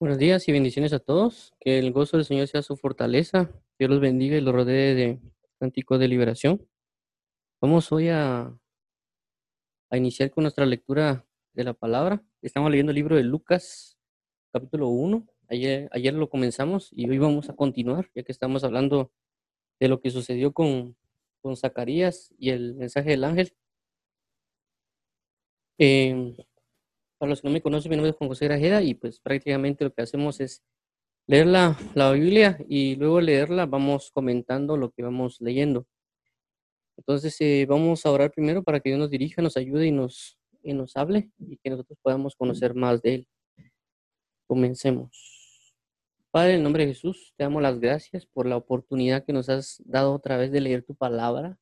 Buenos días y bendiciones a todos. Que el gozo del Señor sea su fortaleza. Dios los bendiga y los rodee de cántico de liberación. Vamos hoy a, a iniciar con nuestra lectura de la palabra. Estamos leyendo el libro de Lucas, capítulo 1. Ayer, ayer lo comenzamos y hoy vamos a continuar, ya que estamos hablando de lo que sucedió con, con Zacarías y el mensaje del ángel. Eh, para los que no me conocen, mi nombre es Juan José Grajeda y pues prácticamente lo que hacemos es leer la, la Biblia y luego leerla vamos comentando lo que vamos leyendo. Entonces eh, vamos a orar primero para que Dios nos dirija, nos ayude y nos, y nos hable y que nosotros podamos conocer más de Él. Comencemos. Padre, en nombre de Jesús, te damos las gracias por la oportunidad que nos has dado otra vez de leer tu palabra.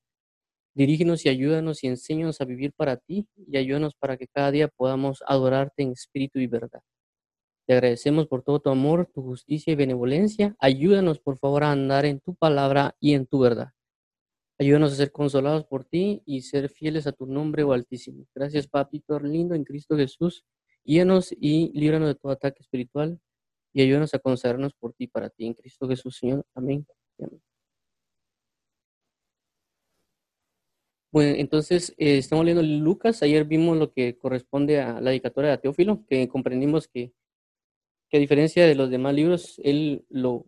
Dirígenos y ayúdanos y enséñanos a vivir para ti y ayúdanos para que cada día podamos adorarte en espíritu y verdad. Te agradecemos por todo tu amor, tu justicia y benevolencia. Ayúdanos, por favor, a andar en tu palabra y en tu verdad. Ayúdanos a ser consolados por ti y ser fieles a tu nombre, oh Altísimo. Gracias, Papito lindo, en Cristo Jesús. Guíanos y líbranos de todo ataque espiritual y ayúdanos a consagrarnos por ti, para ti, en Cristo Jesús, Señor. Amén. Amén. Bueno, entonces eh, estamos leyendo Lucas. Ayer vimos lo que corresponde a la dedicatoria de Teófilo, que comprendimos que, que, a diferencia de los demás libros, él lo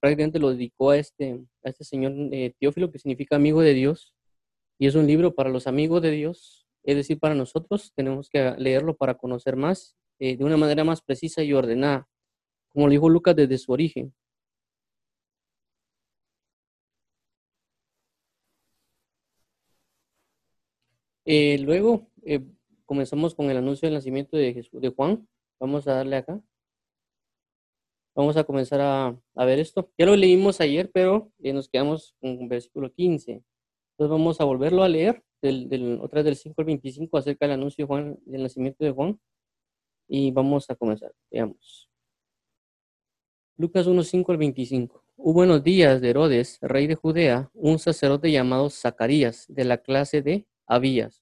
prácticamente lo dedicó a este, a este señor eh, Teófilo, que significa amigo de Dios, y es un libro para los amigos de Dios, es decir, para nosotros tenemos que leerlo para conocer más, eh, de una manera más precisa y ordenada, como lo dijo Lucas desde su origen. Eh, luego eh, comenzamos con el anuncio del nacimiento de, Jesús, de Juan. Vamos a darle acá. Vamos a comenzar a, ver esto. Ya lo leímos ayer, pero eh, nos quedamos con versículo 15. Entonces vamos a volverlo a leer, del, del, otra vez del 5 al 25, acerca del anuncio de Juan, del nacimiento de Juan. Y vamos a comenzar. Veamos. Lucas 1, 5 al 25. Hubo unos días de Herodes, rey de Judea, un sacerdote llamado Zacarías, de la clase de Abías.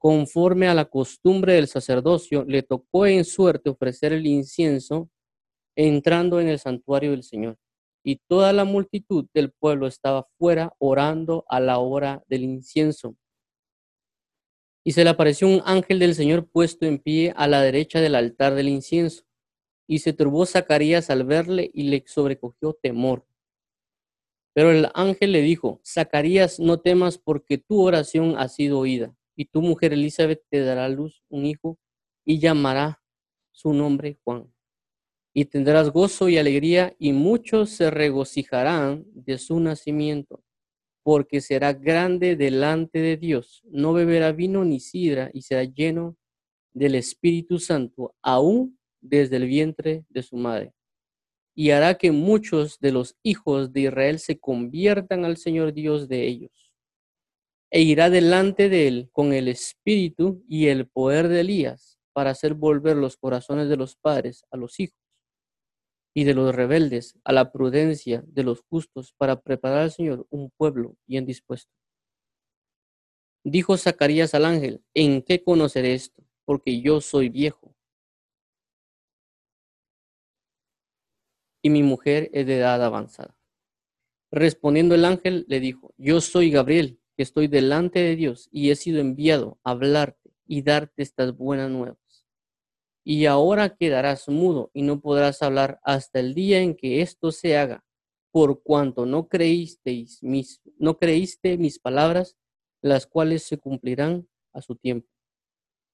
conforme a la costumbre del sacerdocio, le tocó en suerte ofrecer el incienso entrando en el santuario del Señor. Y toda la multitud del pueblo estaba fuera orando a la hora del incienso. Y se le apareció un ángel del Señor puesto en pie a la derecha del altar del incienso. Y se turbó Zacarías al verle y le sobrecogió temor. Pero el ángel le dijo, Zacarías, no temas porque tu oración ha sido oída y tu mujer Elizabeth te dará a luz un hijo y llamará su nombre Juan. Y tendrás gozo y alegría y muchos se regocijarán de su nacimiento, porque será grande delante de Dios. No beberá vino ni sidra y será lleno del Espíritu Santo, aún desde el vientre de su madre. Y hará que muchos de los hijos de Israel se conviertan al Señor Dios de ellos e irá delante de él con el espíritu y el poder de Elías para hacer volver los corazones de los padres a los hijos y de los rebeldes a la prudencia de los justos para preparar al Señor un pueblo bien dispuesto. Dijo Zacarías al ángel, ¿en qué conoceré esto? Porque yo soy viejo. Y mi mujer es de edad avanzada. Respondiendo el ángel, le dijo, yo soy Gabriel estoy delante de Dios y he sido enviado a hablarte y darte estas buenas nuevas. Y ahora quedarás mudo y no podrás hablar hasta el día en que esto se haga, por cuanto no creísteis mis, no creíste mis palabras, las cuales se cumplirán a su tiempo.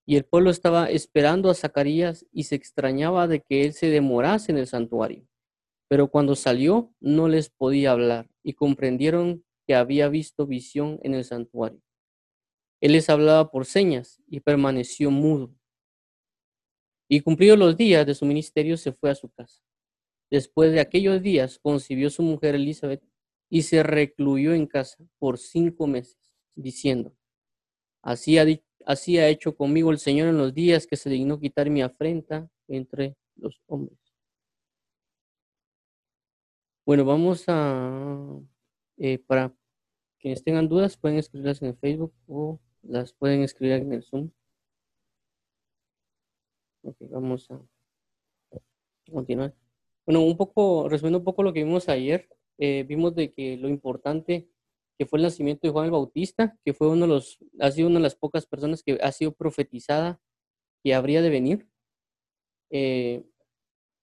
Y el pueblo estaba esperando a Zacarías y se extrañaba de que él se demorase en el santuario. Pero cuando salió no les podía hablar y comprendieron que había visto visión en el santuario. Él les hablaba por señas y permaneció mudo. Y cumplidos los días de su ministerio, se fue a su casa. Después de aquellos días, concibió su mujer Elizabeth y se recluyó en casa por cinco meses, diciendo, así ha, así ha hecho conmigo el Señor en los días que se dignó quitar mi afrenta entre los hombres. Bueno, vamos a, eh, para quienes tengan dudas, pueden escribirlas en el Facebook o las pueden escribir en el Zoom. Ok, vamos a continuar. Bueno, un poco, resumiendo un poco lo que vimos ayer, eh, vimos de que lo importante que fue el nacimiento de Juan el Bautista, que fue uno de los, ha sido una de las pocas personas que ha sido profetizada que habría de venir. Eh,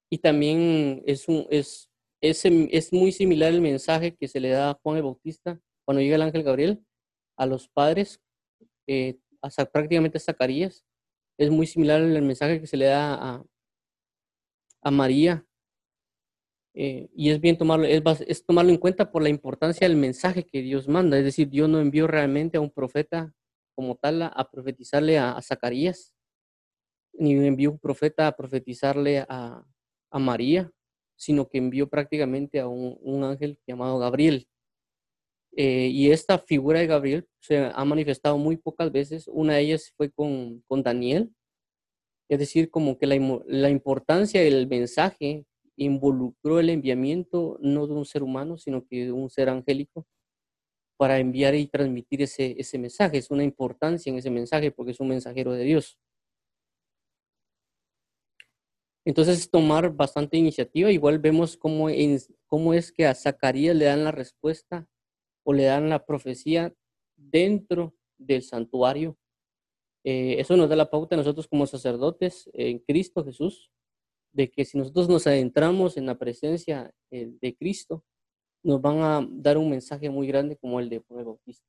y también es, un, es, es, muy similar el mensaje que se le da a Juan el Bautista cuando llega el ángel Gabriel a los padres, eh, prácticamente a Zacarías. Es muy similar el mensaje que se le da a, a María eh, y es bien tomarlo, es, tomarlo en cuenta por la importancia del mensaje que Dios manda. Es decir, Dios no envió realmente a un profeta como tal a, profetizarle a, Zacarías, ni envió un profeta a profetizarle a, María, sino que envió prácticamente a un, ángel llamado Gabriel. Eh, y esta figura de Gabriel se ha manifestado muy pocas veces. Una de ellas fue con, con Daniel. Es decir, como que la, la importancia del mensaje involucró el enviamiento no de un ser humano, sino que de un ser angélico para enviar y transmitir ese, ese mensaje. Es una importancia en ese mensaje porque es un mensajero de Dios. Entonces es tomar bastante iniciativa. Igual vemos cómo, cómo es que a Zacarías le dan la respuesta o le dan la profecía dentro del santuario. Eh, eso nos da la pauta a nosotros como sacerdotes en Cristo Jesús de que si nosotros nos adentramos en la presencia eh, de Cristo, nos van a dar un mensaje muy grande como el de Juan el Bautista.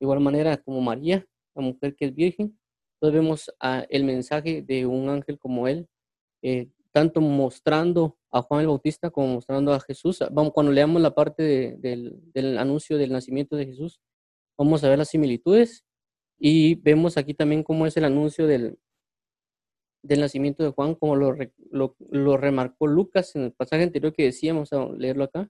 De igual manera, como María, la mujer que es virgen, entonces vemos el mensaje de un ángel como él, eh, tanto mostrando a Juan el Bautista como mostrando a Jesús. Vamos, cuando leamos la parte del, del anuncio del nacimiento de Jesús, vamos a ver las similitudes y vemos aquí también cómo es el anuncio del, nacimiento de Juan, como lo, remarcó Lucas en el pasaje anterior que decíamos, a leerlo acá,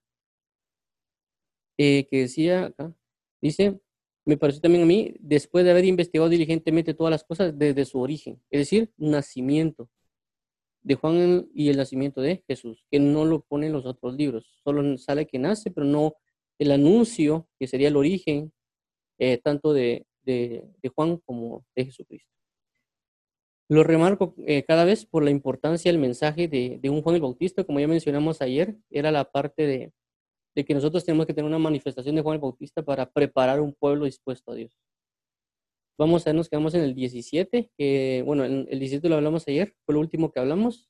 eh, que decía acá, dice, me pareció también a mí, después de haber investigado diligentemente todas las cosas desde su origen, es decir, nacimiento de Juan y el nacimiento de Jesús, que no lo ponen los otros libros, solo sale que nace, pero no el anuncio, que sería el origen, eh, tanto de, de Juan como de Jesucristo. Lo remarco eh, cada vez por la importancia del mensaje de, un Juan el Bautista, como ya mencionamos ayer, era la parte de, que nosotros tenemos que tener una manifestación de Juan el Bautista para preparar un pueblo dispuesto a Dios. Vamos a nos quedamos en el 17, que bueno, el 17 lo hablamos ayer, fue lo último que hablamos.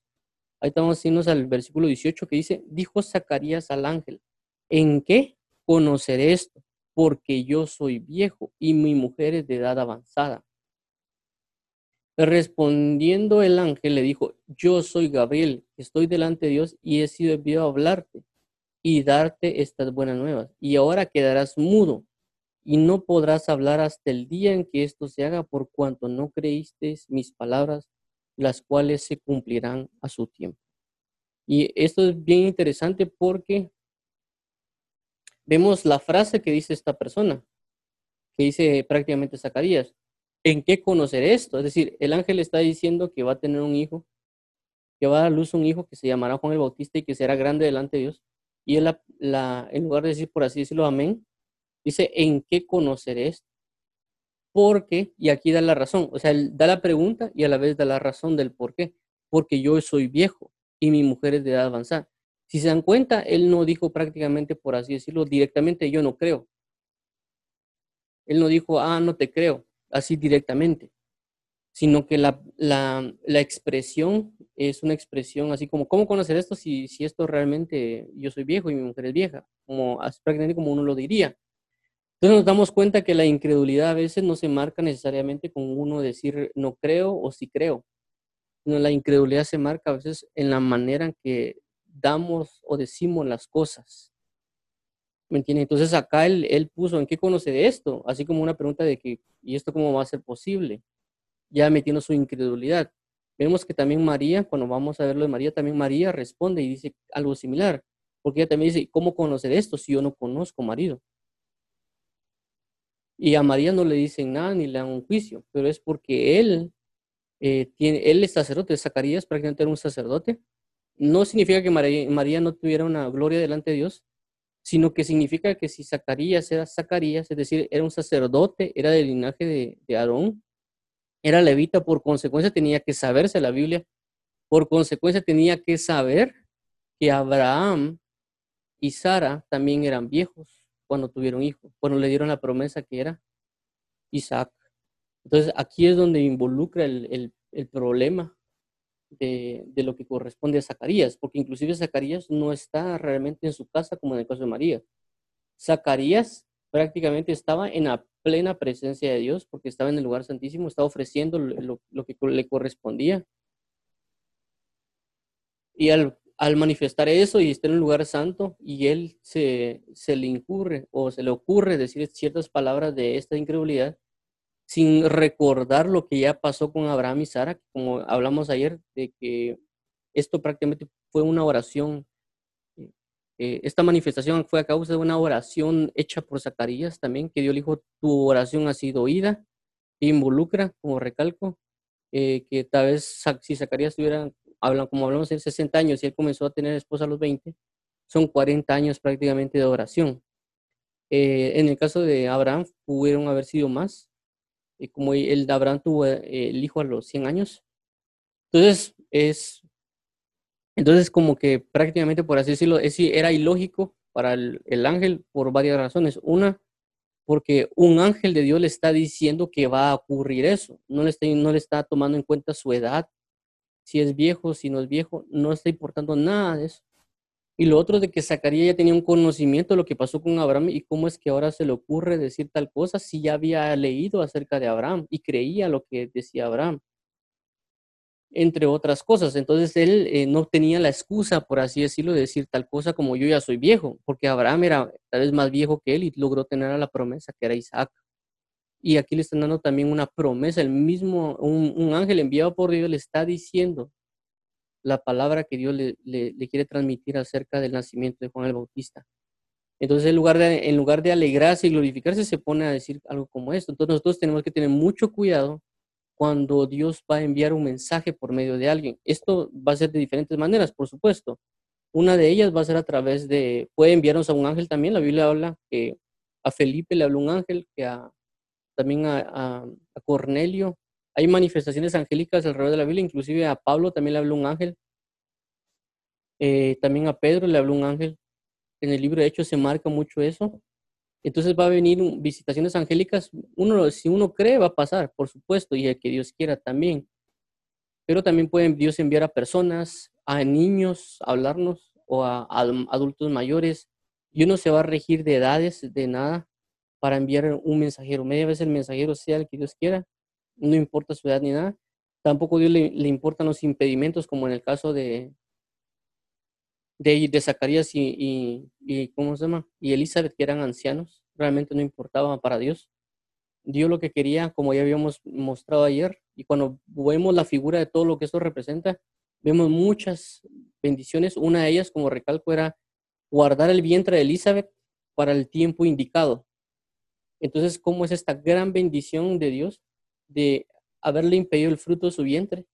Ahí estamos irnos al versículo 18 que dice, dijo Zacarías al ángel, ¿en qué conoceré esto? Porque yo soy viejo y mi mujer es de edad avanzada. Respondiendo el ángel le dijo, yo soy Gabriel, estoy delante de Dios y he sido enviado a hablarte y darte estas buenas nuevas. Y ahora quedarás mudo y no podrás hablar hasta el día en que esto se haga por cuanto no creíste mis palabras, las cuales se cumplirán a su tiempo. Y esto es bien interesante porque vemos la frase que dice esta persona, que dice prácticamente Zacarías, ¿en qué conocer esto? Es decir, el ángel está diciendo que va a tener un hijo, que va a dar luz un hijo que se llamará Juan el Bautista y que será grande delante de Dios. Y él, en lugar de decir, por así decirlo, amén, dice, ¿en qué conocer esto? Porque, y aquí da la razón, o sea, él da la pregunta y a la vez da la razón del por qué. Porque yo soy viejo y mi mujer es de edad avanzada. Si se dan cuenta, él no dijo prácticamente, por así decirlo, directamente, yo no creo. Él no dijo, ah, no te creo así directamente, sino que la, la, la, expresión es una expresión así como, ¿cómo conocer esto si, si esto realmente yo soy viejo y mi mujer es vieja? Como, prácticamente como uno lo diría. Entonces nos damos cuenta que la incredulidad a veces no se marca necesariamente con uno decir no creo o sí creo, sino la incredulidad se marca a veces en la manera en que damos o decimos las cosas. ¿Me entiende? Entonces acá él, él puso, ¿en qué conoce de esto? Así como una pregunta de que, ¿y esto cómo va a ser posible? Ya metiendo su incredulidad. Vemos que también María, cuando vamos a ver lo de María, también María responde y dice algo similar. Porque ella también dice, ¿cómo conocer esto si yo no conozco marido? Y a María no le dicen nada ni le dan un juicio, pero es porque él eh, tiene, él es sacerdote, Zacarías prácticamente era un sacerdote. No significa que María, no tuviera una gloria delante de Dios, sino que significa que si Zacarías era Zacarías, es decir, era un sacerdote, era del linaje de, de Aarón, era levita, por consecuencia tenía que saberse la Biblia, por consecuencia tenía que saber que Abraham y Sara también eran viejos cuando tuvieron hijos, cuando le dieron la promesa que era Isaac. Entonces aquí es donde involucra el, problema de, lo que corresponde a Zacarías, porque inclusive Zacarías no está realmente en su casa como en el caso de María. Zacarías prácticamente estaba en la plena presencia de Dios, porque estaba en el lugar santísimo, estaba ofreciendo lo, lo que le correspondía. Y al al manifestar eso y estar en un lugar santo y él se, se le incurre o se le ocurre decir ciertas palabras de esta incredulidad sin recordar lo que ya pasó con Abraham y Sara, como hablamos ayer, de que esto prácticamente fue una oración. Eh, esta manifestación fue a causa de una oración hecha por Zacarías también, que Dios le dijo, tu oración ha sido oída, involucra, como recalco, eh, que tal vez si Zacarías tuviera hablan, como hablamos en 60 años y él comenzó a tener esposa a los 20, son 40 años prácticamente de oración. Eh, en el caso de Abraham, pudieron haber sido más, y como el de Abraham tuvo eh, el hijo a los 100 años. Entonces, es, entonces como que prácticamente, por así decirlo, es, era ilógico para el, el ángel por varias razones. Una, porque un ángel de Dios le está diciendo que va a ocurrir eso, no le está, no le está tomando en cuenta su edad, si es viejo, si no es viejo, no está importando nada de eso. Y lo otro de que Zacarías ya tenía un conocimiento de lo que pasó con Abraham y cómo es que ahora se le ocurre decir tal cosa si ya había leído acerca de Abraham y creía lo que decía Abraham, entre otras cosas. Entonces él eh, no tenía la excusa, por así decirlo, de decir tal cosa como yo ya soy viejo, porque Abraham era tal vez más viejo que él y logró tener la promesa que era Isaac. Y aquí le están dando también una promesa, el mismo, un, ángel enviado por Dios le está diciendo la palabra que Dios le, le, quiere transmitir acerca del nacimiento de Juan el Bautista. Entonces, en lugar, de, en lugar de alegrarse y glorificarse, se pone a decir algo como esto. Entonces, nosotros tenemos que tener mucho cuidado cuando Dios va a enviar un mensaje por medio de alguien. Esto va a ser de diferentes maneras, por supuesto. Una de ellas va a ser a través de, puede enviarnos a un ángel también. La Biblia habla que a Felipe le habló un ángel, que a también a, Cornelio. Hay manifestaciones angélicas alrededor de la Biblia, inclusive a Pablo también le habló un ángel. Eh, también a Pedro le habló un ángel. En el libro de Hechos se marca mucho eso. Entonces va a venir visitaciones angélicas. Uno, si uno cree, va a pasar, por supuesto, y el que Dios quiera también. Pero también puede Dios enviar a personas, a niños, a hablarnos, o a adultos mayores. Y uno se va a regir de edades, de nada para enviar un mensajero. Media vez el mensajero sea el que Dios quiera, no importa su edad ni nada. Tampoco a Dios le, importan los impedimentos, como en el caso de, de, Zacarías y, y, ¿cómo se llama? Y Elizabeth, que eran ancianos. Realmente no importaba para Dios. Dios lo que quería, como ya habíamos mostrado ayer, y cuando vemos la figura de todo lo que esto representa, vemos muchas bendiciones. Una de ellas, como recalco, era guardar el vientre de Elizabeth para el tiempo indicado. Entonces, ¿cómo es esta gran bendición de Dios de haberle impedido el fruto de su vientre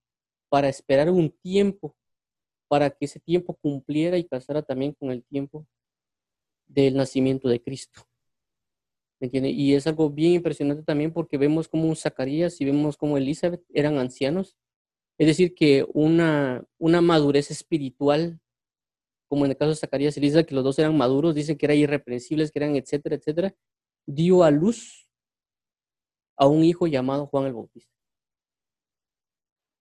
para esperar un tiempo, para que ese tiempo cumpliera y casara también con el tiempo del nacimiento de Cristo? ¿Me entiende? Y es algo bien impresionante también porque vemos como Zacarías y vemos como Elizabeth eran ancianos. Es decir, que una, una madurez espiritual, como en el caso de Zacarías y Elizabeth, que los dos eran maduros, dicen que eran irreprensibles, que eran etcétera, etcétera, dio a luz a un hijo llamado Juan el Bautista.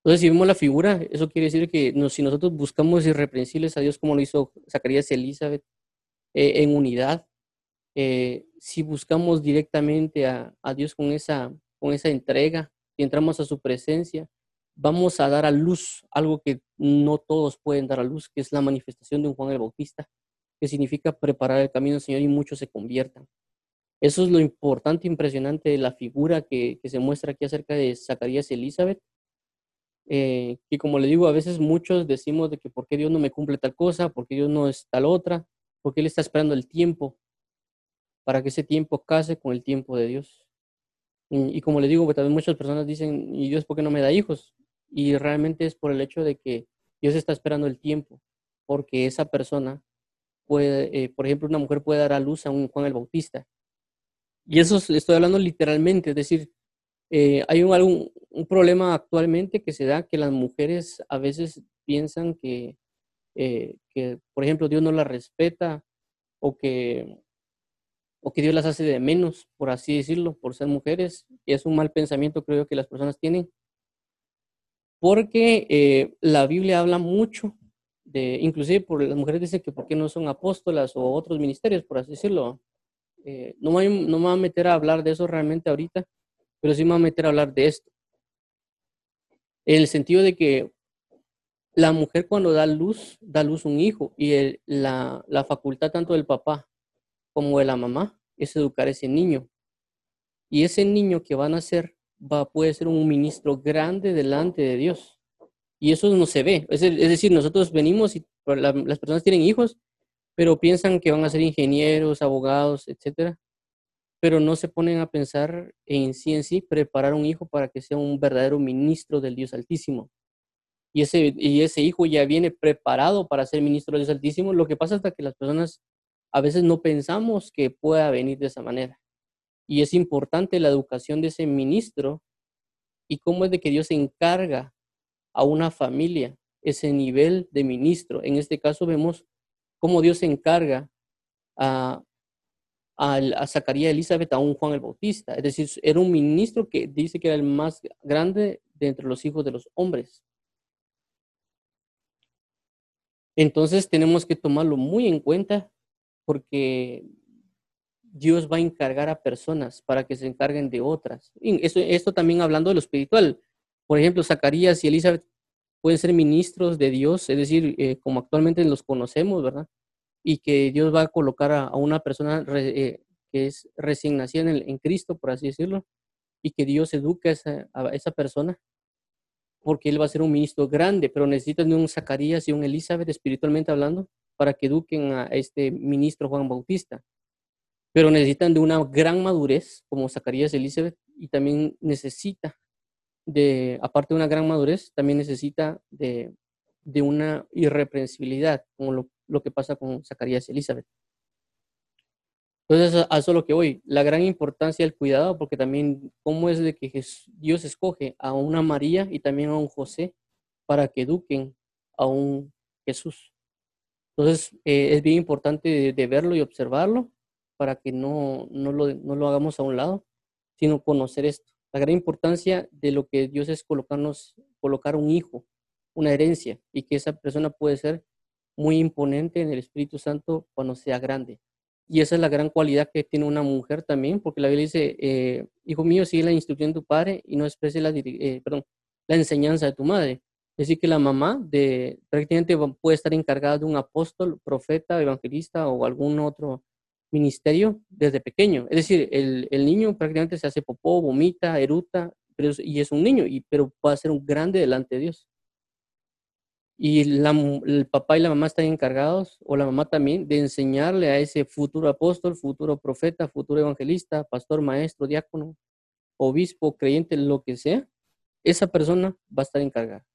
Entonces, si vemos la figura, eso quiere decir que si nosotros buscamos irreprensibles a Dios como lo hizo Zacarías y Elizabeth eh, en unidad, eh, si buscamos directamente a, Dios con esa, con esa entrega, y entramos a su presencia, vamos a dar a luz algo que no todos pueden dar a luz, que es la manifestación de un Juan el Bautista, que significa preparar el camino del Señor y muchos se conviertan. Eso es lo importante, impresionante de la figura que, se muestra aquí acerca de Zacarías y Elizabeth. eh, como le digo, a veces muchos decimos de que por qué Dios no me cumple tal cosa, por qué Dios no es tal otra, porque Él está esperando el tiempo para que ese tiempo case con el tiempo de Dios. Y, y como le digo, pues, también muchas personas dicen, ¿y Dios por qué no me da hijos? Y realmente es por el hecho de que Dios está esperando el tiempo, porque esa persona puede, eh, por ejemplo, una mujer puede dar a luz a un Juan el Bautista. Y eso es- estoy hablando literalmente, es decir, eh, hay un, problema actualmente que se da que las mujeres a veces piensan que, eh, por ejemplo, Dios no las respeta o que, o que Dios las hace de menos, por así decirlo, por ser mujeres. Y es un mal pensamiento, creo yo, que las personas tienen, porque eh, la Biblia habla mucho de, inclusive por las mujeres dicen que por qué no son apóstolas o otros ministerios, por así decirlo. Eh, no, me, no me voy a meter a hablar de eso realmente ahorita, pero sí me voy a meter a hablar de esto. En el sentido de que la mujer cuando da luz, da luz un hijo y la, la facultad tanto del papá como de la mamá es educar a ese niño. Y ese niño que va a nacer va, puede ser un ministro grande delante de Dios. Y eso no se ve. Es, es decir, nosotros venimos y la- las personas tienen hijos, pero piensan que van a ser ingenieros, abogados, etcétera, pero no se ponen a pensar en sí en sí, preparar un hijo para que sea un verdadero ministro del Dios Altísimo. Y ese, y ese hijo ya viene preparado para ser ministro del Dios Altísimo. Lo que pasa es que las personas a veces no pensamos que pueda venir de esa manera. Y es importante la educación de ese ministro y cómo es de que Dios encarga a una familia ese nivel de ministro. En este caso vemos cómo Dios encarga a, a, a Zacarías Elizabeth a un Juan el Bautista. Es decir, era un ministro que dice que era el más grande de entre los hijos de los hombres. Entonces tenemos que tomarlo muy en cuenta porque Dios va a encargar a personas para que se encarguen de otras. Y esto también hablando de lo espiritual. Por ejemplo, Zacarías y Elizabeth pueden ser ministros de Dios, es decir, eh, como actualmente los conocemos, ¿verdad? Y que Dios va a colocar a, a una persona re, eh, que es recién nacida en, en, Cristo, por así decirlo, y que Dios eduque a esa, a esa persona porque él va a ser un ministro grande, pero necesitan de un Zacarías y un Elizabeth espiritualmente hablando para que eduquen a este ministro Juan Bautista. Pero necesitan de una gran madurez como Zacarías y Elizabeth y también necesita de, aparte de una gran madurez, también necesita de, de una irreprensibilidad, como lo, lo, que pasa con Zacarías y Elizabeth. Entonces, a eso es lo que voy. La gran importancia del cuidado, porque también, ¿cómo es de que Dios escoge a una María y también a un José para que eduquen a un Jesús? Entonces, eh, es bien importante de, de, verlo y observarlo para que no, no, lo, no lo hagamos a un lado, sino conocer esto. La gran importancia de lo que Dios es colocarnos, colocar un hijo, una herencia, y que esa persona puede ser muy imponente en el Espíritu Santo cuando sea grande. Y esa es la gran cualidad que tiene una mujer también, porque la Biblia dice, eh, hijo mío, sigue la instrucción de tu padre y no exprese la, eh, la enseñanza de tu madre. Es decir, que la mamá de, prácticamente puede estar encargada de un apóstol, profeta, evangelista o algún otro ministerio desde pequeño. Es decir, el, el niño prácticamente se hace popó, vomita, eruta, pero y es un niño, y, pero puede ser un grande delante de Dios y la, el papá y la mamá están encargados, o la mamá también, de enseñarle a ese futuro apóstol, futuro profeta, futuro evangelista, pastor, maestro, diácono, obispo, creyente, lo que sea, esa persona va a estar encargada.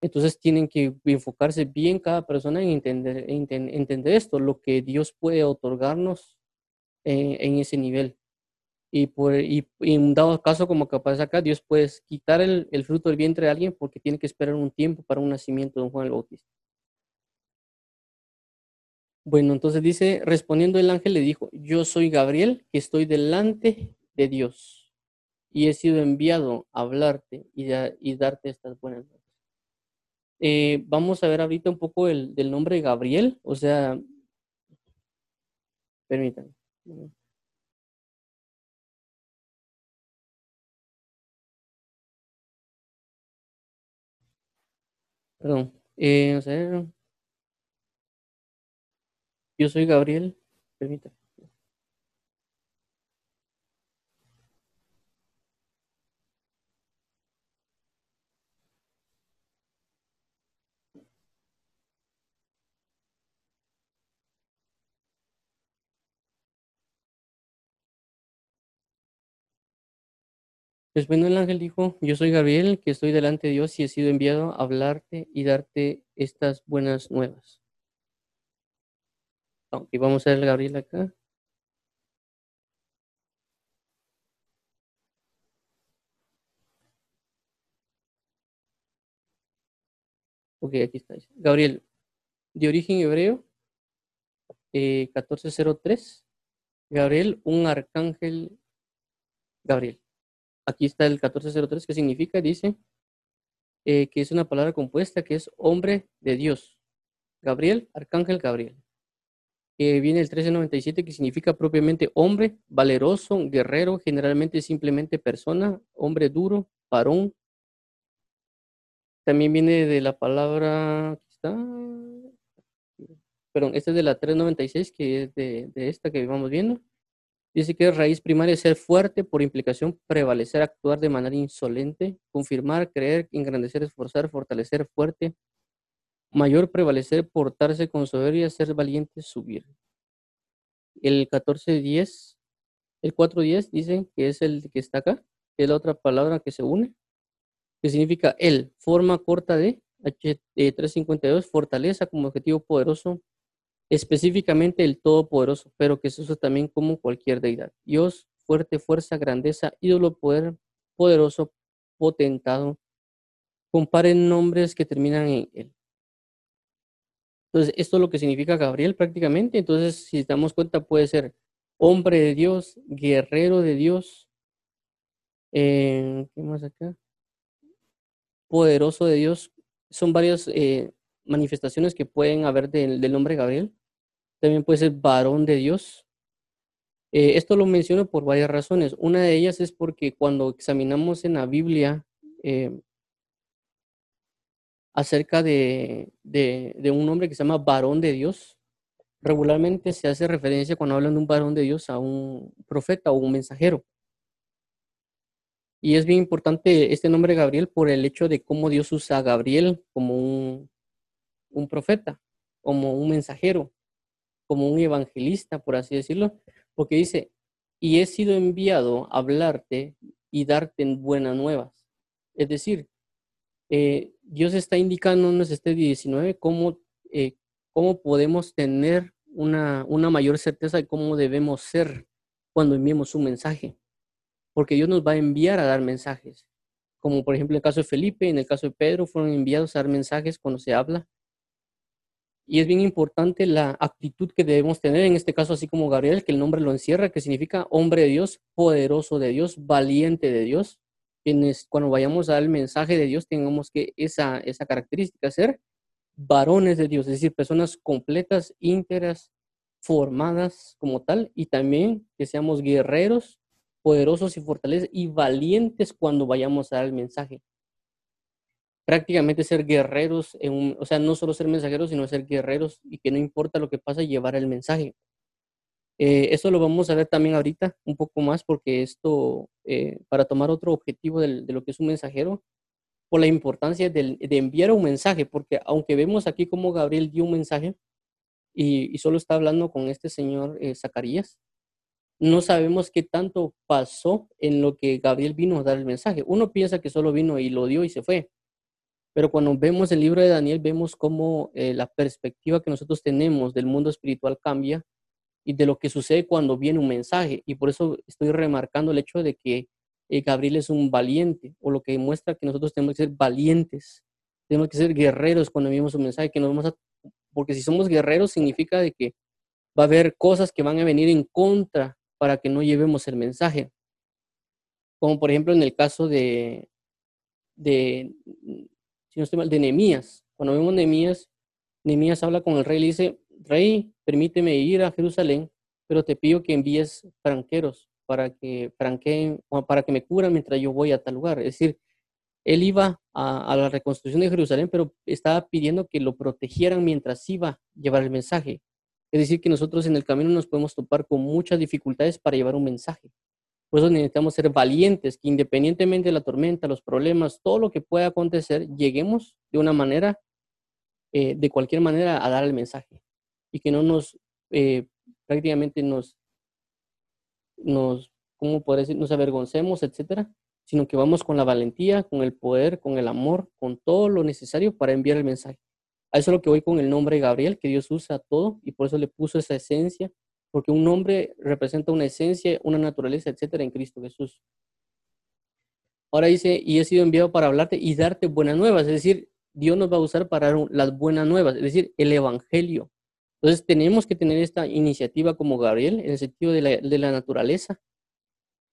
Entonces tienen que enfocarse bien cada persona en entender, en entender esto, lo que Dios puede otorgarnos en, en ese nivel. Y, por, y, en dado caso como que pasa acá, Dios puede quitar el, el, fruto del vientre de alguien porque tiene que esperar un tiempo para un nacimiento de un Juan el Bautista. Bueno, entonces dice, respondiendo el ángel le dijo, yo soy Gabriel, que estoy delante de Dios y he sido enviado a hablarte y, a, y darte estas buenas nuevas. Eh, vamos a ver ahorita un poco el, del nombre Gabriel, o sea, permítanme. Perdón. Eh, o yo soy Gabriel. Permítame. Respondiendo el ángel dijo, yo soy Gabriel, que estoy delante de Dios y he sido enviado a hablarte y darte estas buenas nuevas. Ok, vamos a ver Gabriel acá. Ok, aquí está. Gabriel, de origen hebreo, eh, 1403. Gabriel, un arcángel. Gabriel. Aquí está el 1403, ¿qué significa? Dice eh, que es una palabra compuesta que es hombre de Dios. Gabriel, arcángel Gabriel. Que viene el 1397, que significa propiamente hombre, valeroso, guerrero, generalmente simplemente persona, hombre duro, varón, también viene de la palabra, aquí está, perdón, esta es de la 396, que es de, esta que vamos viendo. Dice que raíz primaria es ser fuerte, por implicación prevalecer, actuar de manera insolente, confirmar, creer, engrandecer, esforzar, fortalecer, fuerte, mayor, prevalecer, portarse con soberbia, ser valiente, subir. El 1410, el 410 dicen que es el que está acá, que es la otra palabra que se une que significa el, forma corta de H352, fortaleza como objetivo poderoso, específicamente el todopoderoso, pero que se usa también como cualquier deidad. Dios, fuerte, fuerza, grandeza, ídolo, poder, poderoso, potentado. Comparen nombres que terminan en él. Entonces, esto es lo que significa Gabriel prácticamente. Entonces, si damos cuenta, puede ser hombre de Dios, guerrero de Dios. Eh, ¿Qué más acá? poderoso de Dios. Son varias eh, manifestaciones que pueden haber del, nombre Gabriel. También puede ser varón de Dios. Eh, esto lo menciono por varias razones. Una de ellas es porque cuando examinamos en la Biblia eh, acerca de, de, un hombre que se llama varón de Dios, regularmente se hace referencia cuando hablan de un varón de Dios a un profeta o un mensajero. Y es bien importante este nombre Gabriel por el hecho de cómo Dios usa a Gabriel como un, un profeta, como un mensajero, como un evangelista, por así decirlo, porque dice, y he sido enviado a hablarte y darte buenas nuevas. Es decir, eh, Dios está indicándonos este 19 cómo, eh, cómo podemos tener una, una mayor certeza de cómo debemos ser cuando enviemos un mensaje porque Dios nos va a enviar a dar mensajes. Como por ejemplo en el caso de Felipe, en el caso de Pedro, fueron enviados a dar mensajes cuando se habla. Y es bien importante la actitud que debemos tener, en este caso así como Gabriel, que el nombre lo encierra, que significa hombre de Dios, poderoso de Dios, valiente de Dios. Quienes cuando vayamos a dar el mensaje de Dios tengamos que esa, esa característica, ser varones de Dios, es decir, personas completas, íntegras, formadas como tal, y también que seamos guerreros poderosos y fortalezas y valientes cuando vayamos a dar el mensaje. Prácticamente ser guerreros, en o sea, no solo ser mensajeros, sino ser guerreros y que no importa lo que pasa, llevar el mensaje. Eh, eso lo vamos a ver también ahorita un poco más porque esto, eh, para tomar otro objetivo de lo que es un mensajero, por la importancia de, enviar un mensaje, porque aunque vemos aquí como Gabriel dio un mensaje y, solo está hablando con este señor eh, Zacarías, no sabemos qué tanto pasó en lo que Gabriel vino a dar el mensaje. Uno piensa que solo vino y lo dio y se fue. Pero cuando vemos el libro de Daniel, vemos cómo eh, la perspectiva que nosotros tenemos del mundo espiritual cambia y de lo que sucede cuando viene un mensaje. Y por eso estoy remarcando el hecho de que eh, Gabriel es un valiente, o lo que demuestra que nosotros tenemos que ser valientes, tenemos que ser guerreros cuando vimos un mensaje, que nos vamos a, porque si somos guerreros significa de que va a haber cosas que van a venir en contra para que no llevemos el mensaje. Como por ejemplo en el caso de, de si no estoy mal, de Nehemías. Cuando vemos Nehemías, Nehemías habla con el rey y le dice, rey, permíteme ir a Jerusalén, pero te pido que envíes franqueros para que franqueen, para que me cubran mientras yo voy a tal lugar. Es decir, él iba a, a, la reconstrucción de Jerusalén, pero estaba pidiendo que lo protegieran mientras iba a llevar el mensaje. Es decir, que nosotros en el camino nos podemos topar con muchas dificultades para llevar un mensaje. Por eso necesitamos ser valientes, que independientemente de la tormenta, los problemas, todo lo que pueda acontecer, lleguemos de una manera, eh, de cualquier manera, a dar el mensaje. Y que no nos, eh, prácticamente nos, nos, ¿cómo decir? Nos avergoncemos, etcétera, sino que vamos con la valentía, con el poder, con el amor, con todo lo necesario para enviar el mensaje. A eso es lo que voy con el nombre Gabriel, que Dios usa todo y por eso le puso esa esencia, porque un nombre representa una esencia, una naturaleza, etcétera, en Cristo Jesús. Ahora dice, y he sido enviado para hablarte y darte buenas nuevas, es decir, Dios nos va a usar para las buenas nuevas, es decir, el Evangelio. Entonces tenemos que tener esta iniciativa como Gabriel en el sentido de la, de naturaleza,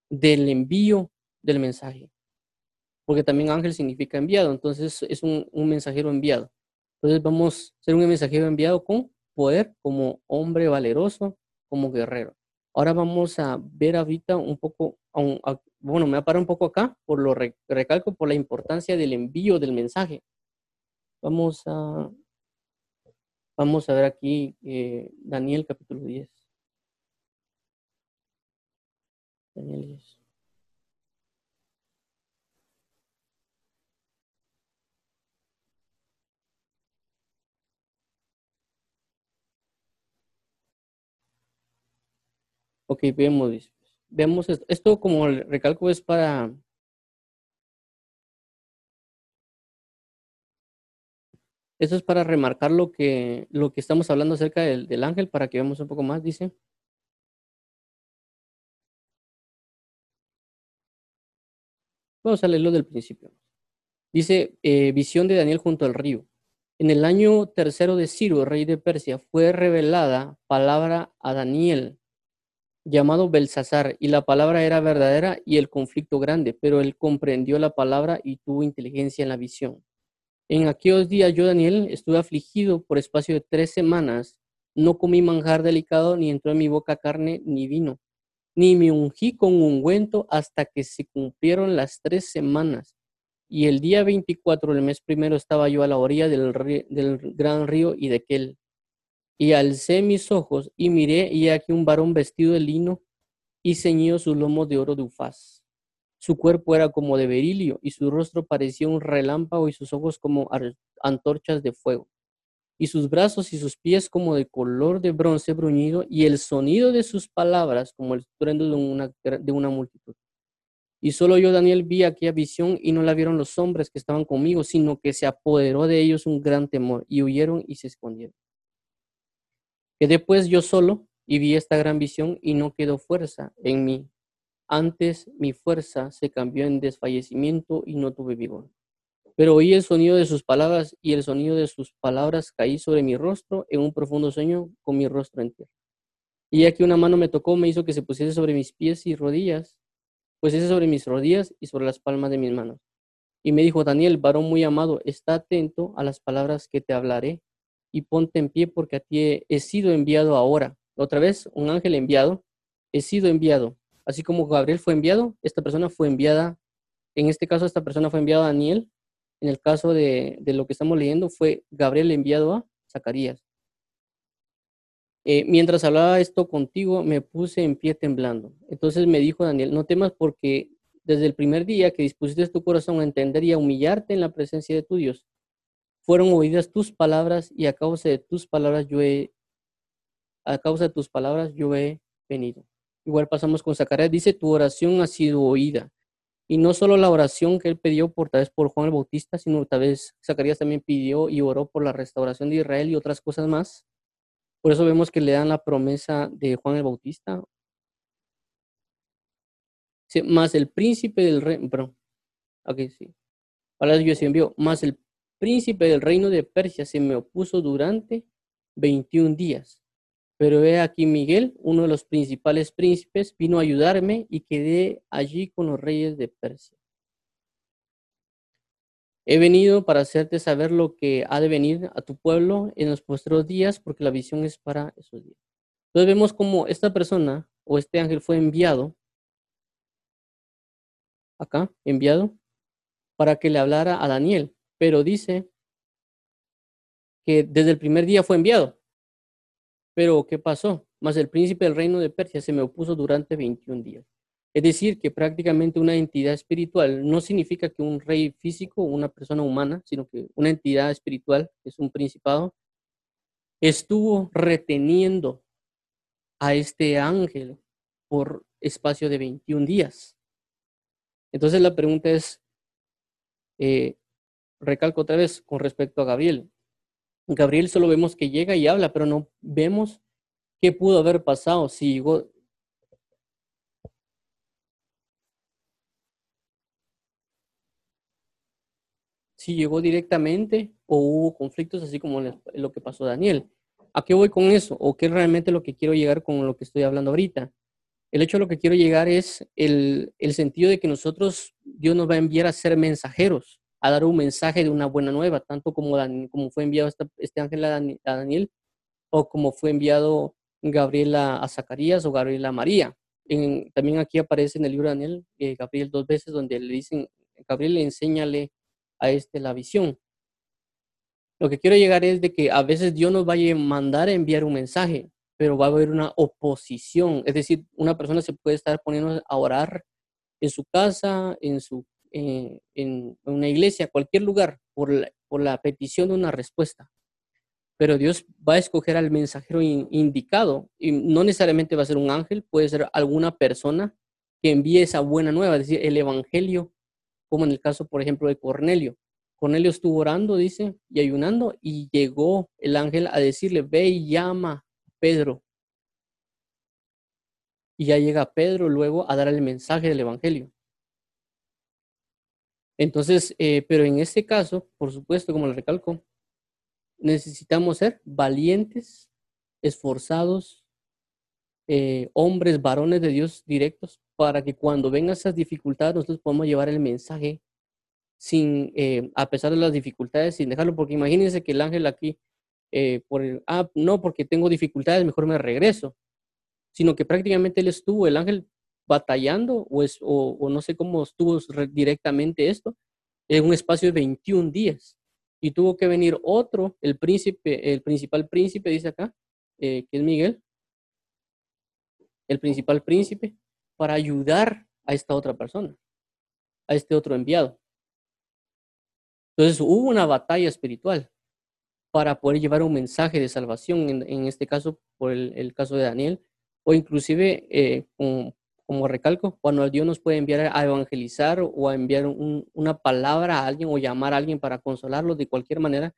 del envío del mensaje. Porque también ángel significa enviado, entonces es un mensajero enviado. Entonces vamos a ser un mensajero enviado con poder, como hombre valeroso, como guerrero. Ahora vamos a ver ahorita un poco, bueno, me parar un poco acá, por lo recalco, por la importancia del envío del mensaje. Vamos a, vamos a ver aquí eh, Daniel capítulo 10. Daniel 10. Ok, vemos, vemos esto, esto como recalco es para Eso es para remarcar lo que, lo que estamos hablando acerca del, del ángel, para que veamos un poco más, dice. Vamos a leerlo del principio. Dice, eh, visión de Daniel junto al río. En el año tercero de Ciro, rey de Persia, fue revelada palabra a Daniel, llamado Belsasar, y la palabra era verdadera y el conflicto grande, pero él comprendió la palabra y tuvo inteligencia en la visión. En aquellos días yo, Daniel, estuve afligido por espacio de tres semanas. No comí manjar delicado, ni entró en mi boca carne ni vino, ni me ungí con ungüento hasta que se cumplieron las tres semanas. Y el día 24 del mes primero estaba yo a la orilla del, del gran río y de aquel. Y alcé mis ojos y miré, y aquí un varón vestido de lino y ceñido sus lomos de oro de ufaz su cuerpo era como de berilio y su rostro parecía un relámpago y sus ojos como antorchas de fuego. Y sus brazos y sus pies como de color de bronce bruñido y el sonido de sus palabras como el estruendo de una, de una multitud. Y solo yo, Daniel, vi aquella visión y no la vieron los hombres que estaban conmigo, sino que se apoderó de ellos un gran temor y huyeron y se escondieron. Quedé pues yo solo y vi esta gran visión y no quedó fuerza en mí antes mi fuerza se cambió en desfallecimiento y no tuve vigor. Pero oí el sonido de sus palabras y el sonido de sus palabras caí sobre mi rostro en un profundo sueño con mi rostro en tierra. Y aquí una mano me tocó, me hizo que se pusiese sobre mis pies y rodillas, pusiese sobre mis rodillas y sobre las palmas de mis manos. Y me dijo, Daniel, varón muy amado, está atento a las palabras que te hablaré y ponte en pie porque a ti he sido enviado ahora. Otra vez, un ángel enviado, he sido enviado Así como Gabriel fue enviado, esta persona fue enviada, en este caso esta persona fue enviada a Daniel, en el caso de, lo que estamos leyendo fue Gabriel enviado a Zacarías. Eh, mientras hablaba esto contigo, me puse en pie temblando. Entonces me dijo Daniel, no temas porque desde el primer día que dispusiste tu corazón a entender y a humillarte en la presencia de tu Dios, fueron oídas tus palabras y a causa de tus palabras yo he, a causa de tus palabras yo he venido. Igual pasamos con Zacarías, dice, tu oración ha sido oída. Y no solo la oración que él pidió por tal vez por Juan el Bautista, sino tal vez Zacarías también pidió y oró por la restauración de Israel y otras cosas más. Por eso vemos que le dan la promesa de Juan el Bautista. más el príncipe del reino, perdón, ok, sí. Ahora yo se envió, más el príncipe del reino de Persia se me opuso durante 21 días. Pero he aquí Miguel, uno de los principales príncipes, vino a ayudarme y quedé allí con los reyes de Persia. He venido para hacerte saber lo que ha de venir a tu pueblo en los postreros días, porque la visión es para esos días. Entonces vemos como esta persona o este ángel fue enviado, acá, enviado, para que le hablara a Daniel, pero dice que desde el primer día fue enviado. Pero, ¿qué pasó? Más el príncipe del reino de Persia se me opuso durante 21 días. Es decir, que prácticamente una entidad espiritual no significa que un rey físico una persona humana, sino que una entidad espiritual, que es un principado, estuvo reteniendo a este ángel por espacio de 21 días. Entonces la pregunta es, eh, recalco otra vez con respecto a Gabriel. Gabriel solo vemos que llega y habla, pero no vemos qué pudo haber pasado si llegó. Si llegó directamente o hubo conflictos, así como lo que pasó Daniel. ¿A qué voy con eso? ¿O qué es realmente lo que quiero llegar con lo que estoy hablando ahorita? El hecho de lo que quiero llegar es el, sentido de que nosotros, Dios nos va a enviar a ser mensajeros, a dar un mensaje de una buena nueva, tanto como, como fue enviado este, ángel a, Daniel o como fue enviado Gabriel a, Zacarías o Gabriel a María. también aquí aparece en el libro de Daniel, eh, Gabriel dos veces, donde le dicen, Gabriel le enséñale a este la visión. Lo que quiero llegar es de que a veces Dios nos va a mandar a enviar un mensaje, pero va a haber una oposición. Es decir, una persona se puede estar poniendo a orar en su casa, en, su, eh, en una iglesia, cualquier lugar, por la, petición de una respuesta. Pero Dios va a escoger al mensajero indicado y no necesariamente va a ser un ángel, puede ser alguna persona que envíe esa buena nueva, es decir, el evangelio, como en el caso, por ejemplo, de Cornelio. Cornelio estuvo orando, dice, y ayunando, y llegó el ángel a decirle, ve y llama Pedro. Y ya llega Pedro luego a dar el mensaje del Evangelio. Entonces, eh, pero en este caso, por supuesto, como le recalco, necesitamos ser valientes, esforzados, eh, hombres, varones de Dios directos, para que cuando vengan esas dificultades nosotros podamos llevar el mensaje sin, eh, a pesar de las dificultades, sin dejarlo, porque imagínense que el ángel aquí por el, ah, no, porque tengo dificultades, mejor me regreso, sino que prácticamente él estuvo, el ángel, batallando, o, es, o, no sé cómo estuvo directamente esto, en un espacio de 21 días. Y tuvo que venir otro, el príncipe, el principal príncipe, dice acá, eh, que es Miguel, el principal príncipe, para ayudar a esta otra persona, a este otro enviado. Entonces hubo una batalla espiritual para poder llevar un mensaje de salvación, en, este caso, por el, caso de Daniel, o inclusive, eh, como, recalco, cuando Dios nos puede enviar a evangelizar o a enviar una palabra a alguien o llamar a alguien para consolarlo de cualquier manera,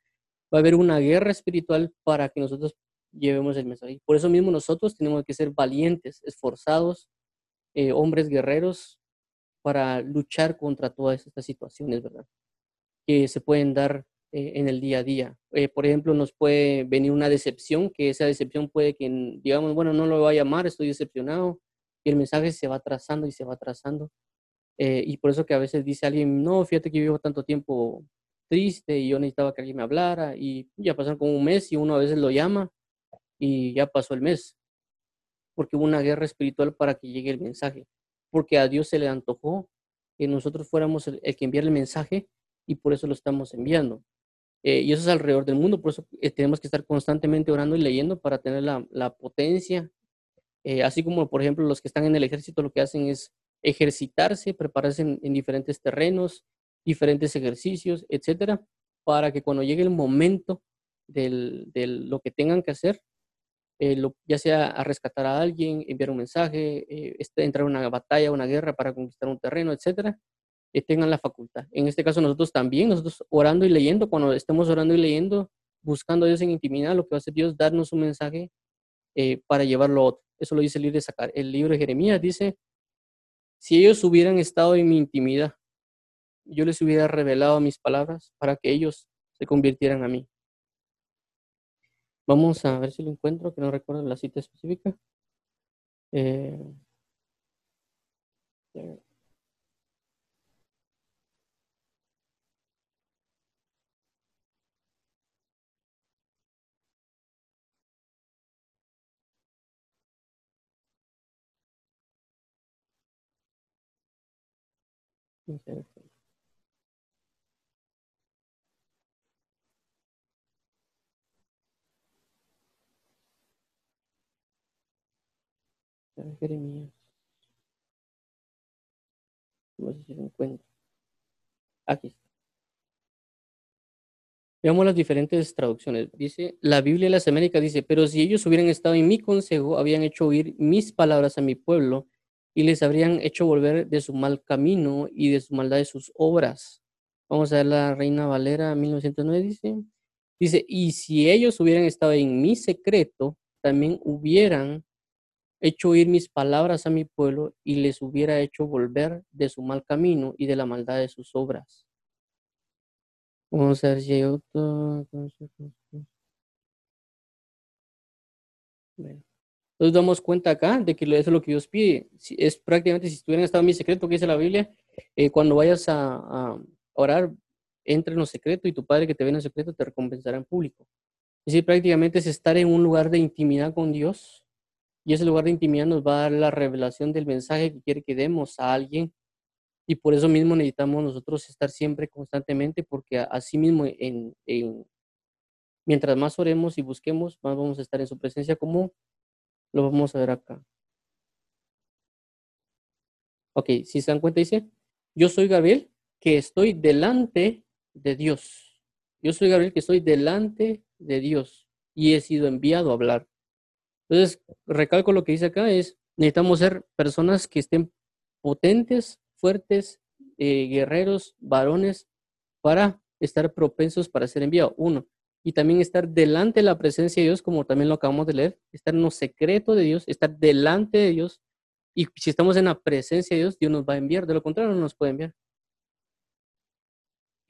va a haber una guerra espiritual para que nosotros llevemos el mensaje. Por eso mismo nosotros tenemos que ser valientes, esforzados, eh, hombres guerreros para luchar contra todas estas situaciones, ¿verdad? Que se pueden dar eh, en el día a día. Eh, por ejemplo, nos puede venir una decepción, que esa decepción puede que, digamos, bueno, no lo voy a llamar, estoy decepcionado, y el mensaje se va trazando y se va trazando. Eh, y por eso que a veces dice alguien, no, fíjate que vivo tanto tiempo triste y yo necesitaba que alguien me hablara y ya pasaron como un mes y uno a veces lo llama y ya pasó el mes. Porque hubo una guerra espiritual para que llegue el mensaje. Porque a Dios se le antojó que nosotros fuéramos el, que enviara el mensaje y por eso lo estamos enviando. Eh, y eso es alrededor del mundo, por eso eh, tenemos que estar constantemente orando y leyendo para tener la, potencia. Eh, así como, por ejemplo, los que están en el ejército lo que hacen es ejercitarse, prepararse en, diferentes terrenos, diferentes ejercicios, etcétera, para que cuando llegue el momento de lo que tengan que hacer, ya sea a rescatar a alguien, enviar un mensaje, este, entrar en una batalla, una guerra para conquistar un terreno, etcétera, tengan la facultad. En este caso nosotros también, nosotros orando y leyendo, cuando estemos orando y leyendo, buscando a Dios en intimidad, lo que va a hacer Dios, darnos un mensaje eh, para llevarlo a otro. Eso lo dice el libro de sacar. El libro de Jeremías dice, si ellos hubieran estado en mi intimidad, yo les hubiera revelado mis palabras para que ellos se convirtieran a mí. Vamos a ver si lo encuentro, que no recuerdo la cita específica. Eh, Jeremías. No sé si. Aquí está. Veamos las diferentes traducciones. Dice, la Biblia de las Américas dice, pero si ellos hubieran estado en mi consejo, habían hecho oír mis palabras a mi pueblo y les habrían hecho volver de su mal camino y de su maldad de sus obras. Vamos a ver la Reina Valera 1909 dice. Dice, y si ellos hubieran estado en mi secreto, también hubieran hecho oír mis palabras a mi pueblo y les hubiera hecho volver de su mal camino y de la maldad de sus obras. Vamos a ver si hay otro. Entonces damos cuenta acá de que eso es lo que Dios pide. es prácticamente si estuvieran estado en mi secreto, que dice la Biblia, eh, cuando vayas a, orar, entra en lo secreto y tu Padre que te ve en el secreto te recompensará en público. Es decir, prácticamente es estar en un lugar de intimidad con Dios y ese lugar de intimidad nos va a dar la revelación del mensaje que quiere que demos a alguien. Y por eso mismo necesitamos nosotros estar siempre constantemente, porque así mismo, en, mientras más oremos y busquemos, más vamos a estar en su presencia, como lo vamos a ver acá. Ok, si se dan cuenta, dice, yo soy Gabriel, que estoy delante de Dios. Yo soy Gabriel, que estoy delante de Dios y he sido enviado a hablar. Entonces, recalco lo que dice acá, es, necesitamos ser personas que estén potentes, fuertes, eh, guerreros, varones, para estar propensos para ser enviados. Uno, y también estar delante de la presencia de Dios, como también lo acabamos de leer, estar en lo secreto de Dios, estar delante de Dios. Y si estamos en la presencia de Dios, Dios nos va a enviar, de lo contrario no nos puede enviar.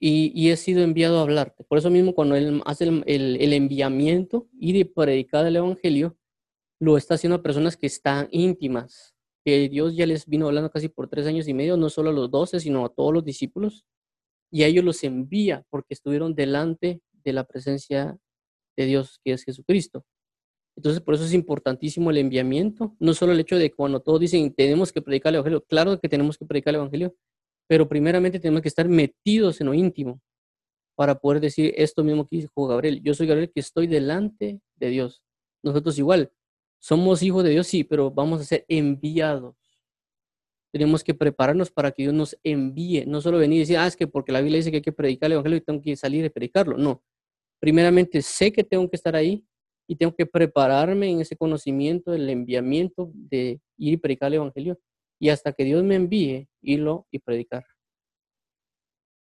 Y, he sido enviado a hablarte. Por eso mismo, cuando Él hace el, el enviamiento y de predicar el Evangelio, lo está haciendo a personas que están íntimas, que Dios ya les vino hablando casi por tres años y medio, no solo a los doce, sino a todos los discípulos, y a ellos los envía porque estuvieron delante de la presencia de Dios, que es Jesucristo. Entonces, por eso es importantísimo el enviamiento, no solo el hecho de cuando todos dicen tenemos que predicar el Evangelio, claro que tenemos que predicar el Evangelio, pero primeramente tenemos que estar metidos en lo íntimo para poder decir esto mismo que dijo Gabriel. Yo soy Gabriel que estoy delante de Dios. Nosotros igual, somos hijos de Dios, sí, pero vamos a ser enviados. Tenemos que prepararnos para que Dios nos envíe, no solo venir y decir, ah, es que porque la Biblia dice que hay que predicar el Evangelio y tengo que salir y predicarlo. No. Primeramente, sé que tengo que estar ahí y tengo que prepararme en ese conocimiento del enviamiento de ir y predicar el Evangelio. Y hasta que Dios me envíe, irlo y predicar.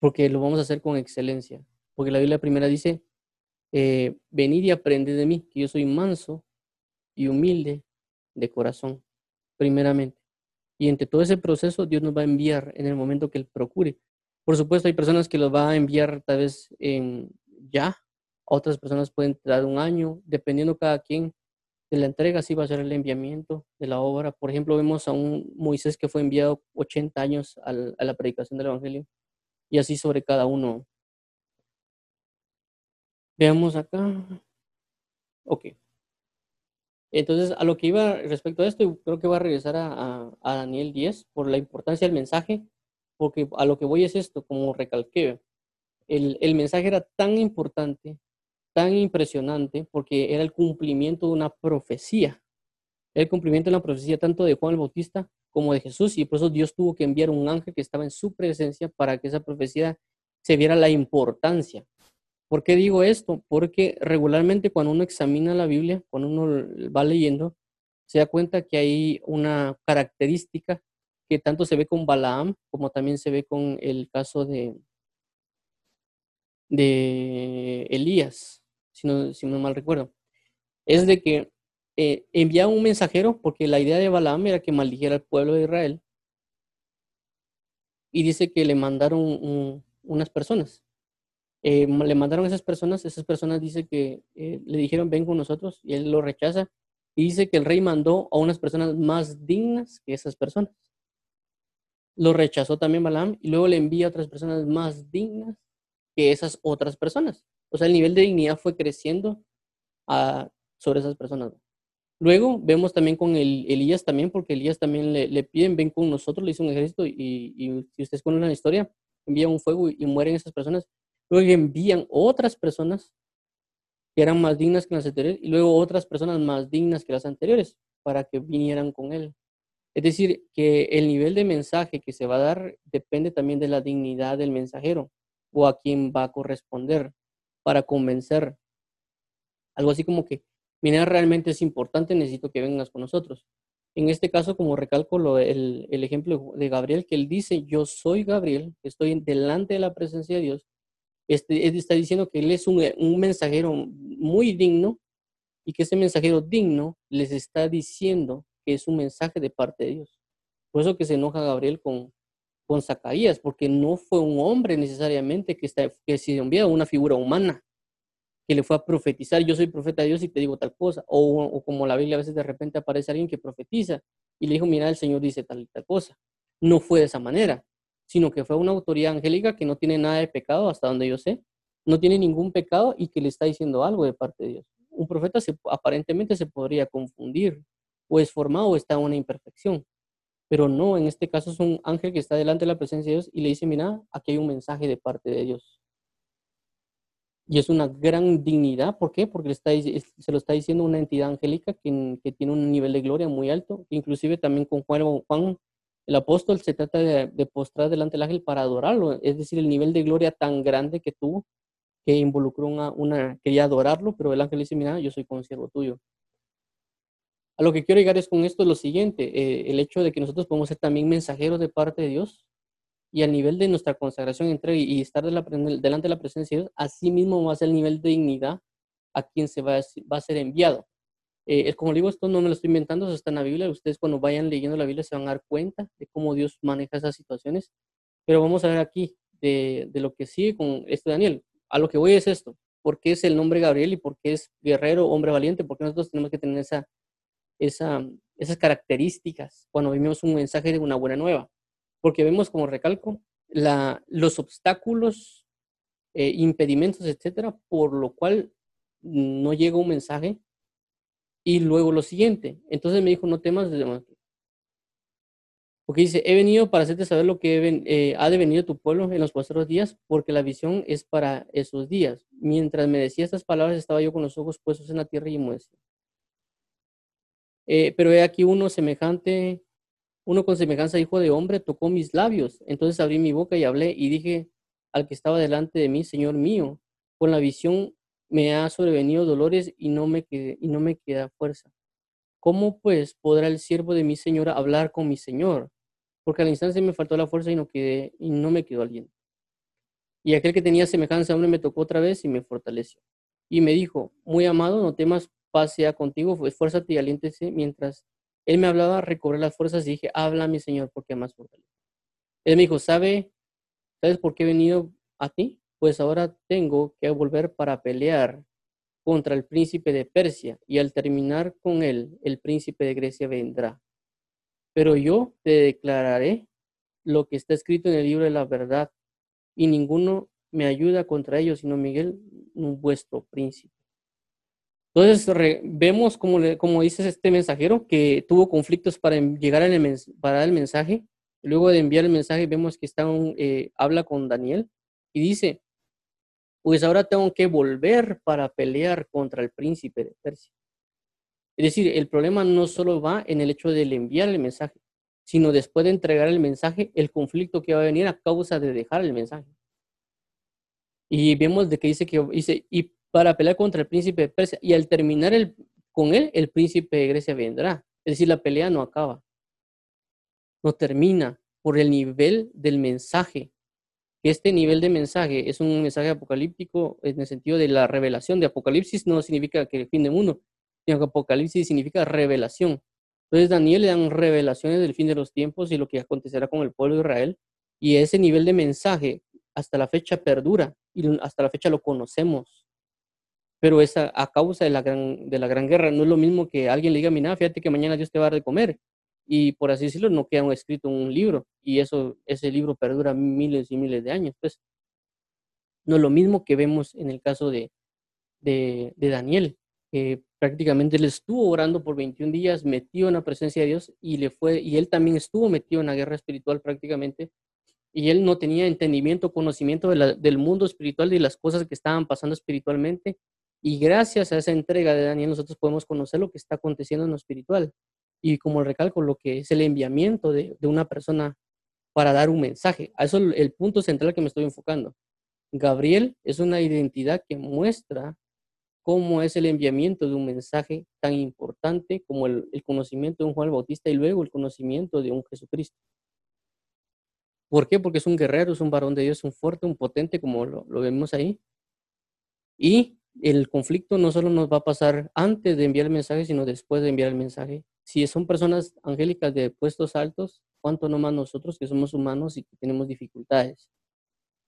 Porque lo vamos a hacer con excelencia. Porque la Biblia primera dice, eh, venid y aprended de mí, que yo soy manso y humilde de corazón, primeramente. Y entre todo ese proceso, Dios nos va a enviar en el momento que Él procure. Por supuesto, hay personas que los va a enviar tal vez en ya, otras personas pueden dar un año, dependiendo cada quien de la entrega, si va a ser el enviamiento de la obra. Por ejemplo, vemos a un Moisés que fue enviado 80 años a la predicación del Evangelio, y así sobre cada uno. Veamos acá. Ok. Entonces, a lo que iba respecto a esto, creo que voy a regresar a, Daniel 10 por la importancia del mensaje, porque a lo que voy es esto, como recalqué, el, el mensaje era tan importante, tan impresionante, porque era el cumplimiento de una profecía, el cumplimiento de una profecía tanto de Juan el Bautista como de Jesús, y por eso Dios tuvo que enviar un ángel que estaba en su presencia para que esa profecía se viera la importancia. ¿Por qué digo esto? Porque regularmente cuando uno examina la Biblia, cuando uno va leyendo, se da cuenta que hay una característica que tanto se ve con Balaam como también se ve con el caso de, Elías, si no, mal recuerdo. Es de que eh, un mensajero, porque la idea de Balaam era que maldijera al pueblo de Israel, y dice que le mandaron unas personas eh, le mandaron a esas personas, esas personas dice que eh, le dijeron ven con nosotros y él lo rechaza y dice que el rey mandó a unas personas más dignas que esas personas. Lo rechazó también Balaam y luego le envía a otras personas más dignas que esas otras personas. O sea, el nivel de dignidad fue creciendo a, sobre esas personas. Luego vemos también con el, Elías también, porque Elías también le, piden, ven con nosotros, le hizo un ejército y, y si ustedes conocen la historia, envía un fuego y mueren esas personas. Luego envían otras personas que eran más dignas que las anteriores y luego otras personas más dignas que las anteriores para que vinieran con él. Es decir, que el nivel de mensaje que se va a dar depende también de la dignidad del mensajero o a quien va a corresponder para convencer. Algo así como que, mira, realmente es importante, necesito que vengas con nosotros. En este caso, como recalco lo, el, el, ejemplo de Gabriel, que él dice, yo soy Gabriel, estoy delante de la presencia de Dios, este, él está diciendo que él es un, un mensajero muy digno y que ese mensajero digno les está diciendo que es un mensaje de parte de Dios. Por eso que se enoja Gabriel con, con Zacarías, porque no fue un hombre necesariamente que, está, que se envió una figura humana, que le fue a profetizar, yo soy profeta de Dios y te digo tal cosa, o, como la Biblia a veces de repente aparece alguien que profetiza y le dijo, mira, el Señor dice tal y tal cosa. No fue de esa manera, sino que fue una autoridad angélica que no tiene nada de pecado, hasta donde yo sé, no tiene ningún pecado y que le está diciendo algo de parte de Dios. Un profeta se, aparentemente se podría confundir, o es formado o está en una imperfección, pero no, en este caso es un ángel que está delante de la presencia de Dios y le dice, mira, aquí hay un mensaje de parte de Dios. Y es una gran dignidad. ¿Por qué? Porque está, se lo está diciendo una entidad angélica que, que, tiene un nivel de gloria muy alto. Inclusive también con Juan, Juan el apóstol se trata de, de, postrar delante del ángel para adorarlo. Es decir, el nivel de gloria tan grande que tuvo que involucró una, una quería adorarlo, pero el ángel dice, mira, yo soy consiervo tuyo. A lo que quiero llegar es con esto lo siguiente, eh, el hecho de que nosotros podemos ser también mensajeros de parte de Dios y al nivel de nuestra consagración entre y estar delante de la presencia de Dios, así mismo va a ser el nivel de dignidad a quien se va a ser enviado. Eh, como digo, esto no me lo estoy inventando, eso está en la Biblia. Ustedes cuando vayan leyendo la Biblia se van a dar cuenta de cómo Dios maneja esas situaciones. Pero vamos a ver aquí de, de lo que sigue con esto Daniel. A lo que voy es esto. ¿Por qué es el nombre Gabriel y por qué es guerrero, hombre valiente? Porque nosotros tenemos que tener esa, esa, esas características cuando vemos un mensaje de una buena nueva porque vemos como recalco la, los obstáculos, eh, impedimentos, etcétera, por lo cual no llega un mensaje. Y luego lo siguiente, entonces me dijo, no temas, porque dice, he venido para hacerte saber lo que eh, ha de venir tu pueblo en los posteriores días, porque la visión es para esos días. Mientras me decía estas palabras, estaba yo con los ojos puestos en la tierra y muestra. Eh, pero he aquí uno semejante uno con semejanza hijo de hombre tocó mis labios. Entonces abrí mi boca y hablé y dije al que estaba delante de mí, Señor mío, con la visión me ha sobrevenido dolores y no me, quedé, y no me queda fuerza. ¿Cómo pues podrá el siervo de mi señora hablar con mi señor? Porque al instante me faltó la fuerza y no, quedé, y no me quedó aliento. Y aquel que tenía semejanza a hombre me tocó otra vez y me fortaleció. Y me dijo, muy amado, no temas, paz sea contigo, esfuérzate y aliéntese mientras él me hablaba, recobré las fuerzas y dije, habla mi Señor, porque más fortaleza. Él me dijo, ¿sabe, ¿sabes por qué he venido a ti? Pues ahora tengo que volver para pelear contra el príncipe de Persia y al terminar con él, el príncipe de Grecia vendrá. Pero yo te declararé lo que está escrito en el libro de la verdad y ninguno me ayuda contra ellos, sino Miguel, vuestro príncipe. Entonces vemos, como, como dices este mensajero, que tuvo conflictos para llegar al para el mensaje. Luego de enviar el mensaje, vemos que está eh, habla con Daniel y dice, pues ahora tengo que volver para pelear contra el príncipe de Persia. Es decir, el problema no solo va en el hecho de enviar el mensaje, sino después de entregar el mensaje, el conflicto que va a venir a causa de dejar el mensaje. Y vemos de que dice que dice, y para pelear contra el príncipe de Persia. Y al terminar con él, el príncipe de Grecia vendrá. Es decir, la pelea no acaba. No termina por el nivel del mensaje. Este nivel de mensaje es un mensaje apocalíptico en el sentido de la revelación. De Apocalipsis no significa que el fin del mundo, sino que Apocalipsis significa revelación. Entonces Daniel le dan revelaciones del fin de los tiempos y lo que acontecerá con el pueblo de Israel. Y ese nivel de mensaje hasta la fecha perdura y hasta la fecha lo conocemos pero es a, causa de la, gran, de la gran guerra. No es lo mismo que alguien le diga, mira, fíjate que mañana Dios te va a dar de comer. Y por así decirlo, no queda escrito un libro. Y eso, ese libro perdura miles y miles de años. Pues no es lo mismo que vemos en el caso de, de, Daniel, que prácticamente él estuvo orando por 21 días, metido en la presencia de Dios, y, le fue, y él también estuvo metido en la guerra espiritual prácticamente, y él no tenía entendimiento, conocimiento del mundo espiritual de las cosas que estaban pasando espiritualmente, y gracias a esa entrega de Daniel nosotros podemos conocer lo que está aconteciendo en lo espiritual. Y como recalco, lo que es el enviamiento de, una persona para dar un mensaje. A eso es el punto central que me estoy enfocando. Gabriel es una identidad que muestra cómo es el enviamiento de un mensaje tan importante como el, conocimiento de un Juan Bautista y luego el conocimiento de un Jesucristo. ¿Por qué? Porque es un guerrero, es un varón de Dios, un fuerte, un potente, como lo, lo vemos ahí. Y el conflicto no solo nos va a pasar antes de enviar el mensaje, sino después de enviar el mensaje. Si son personas angélicas de puestos altos, cuánto no más nosotros que somos humanos y que tenemos dificultades.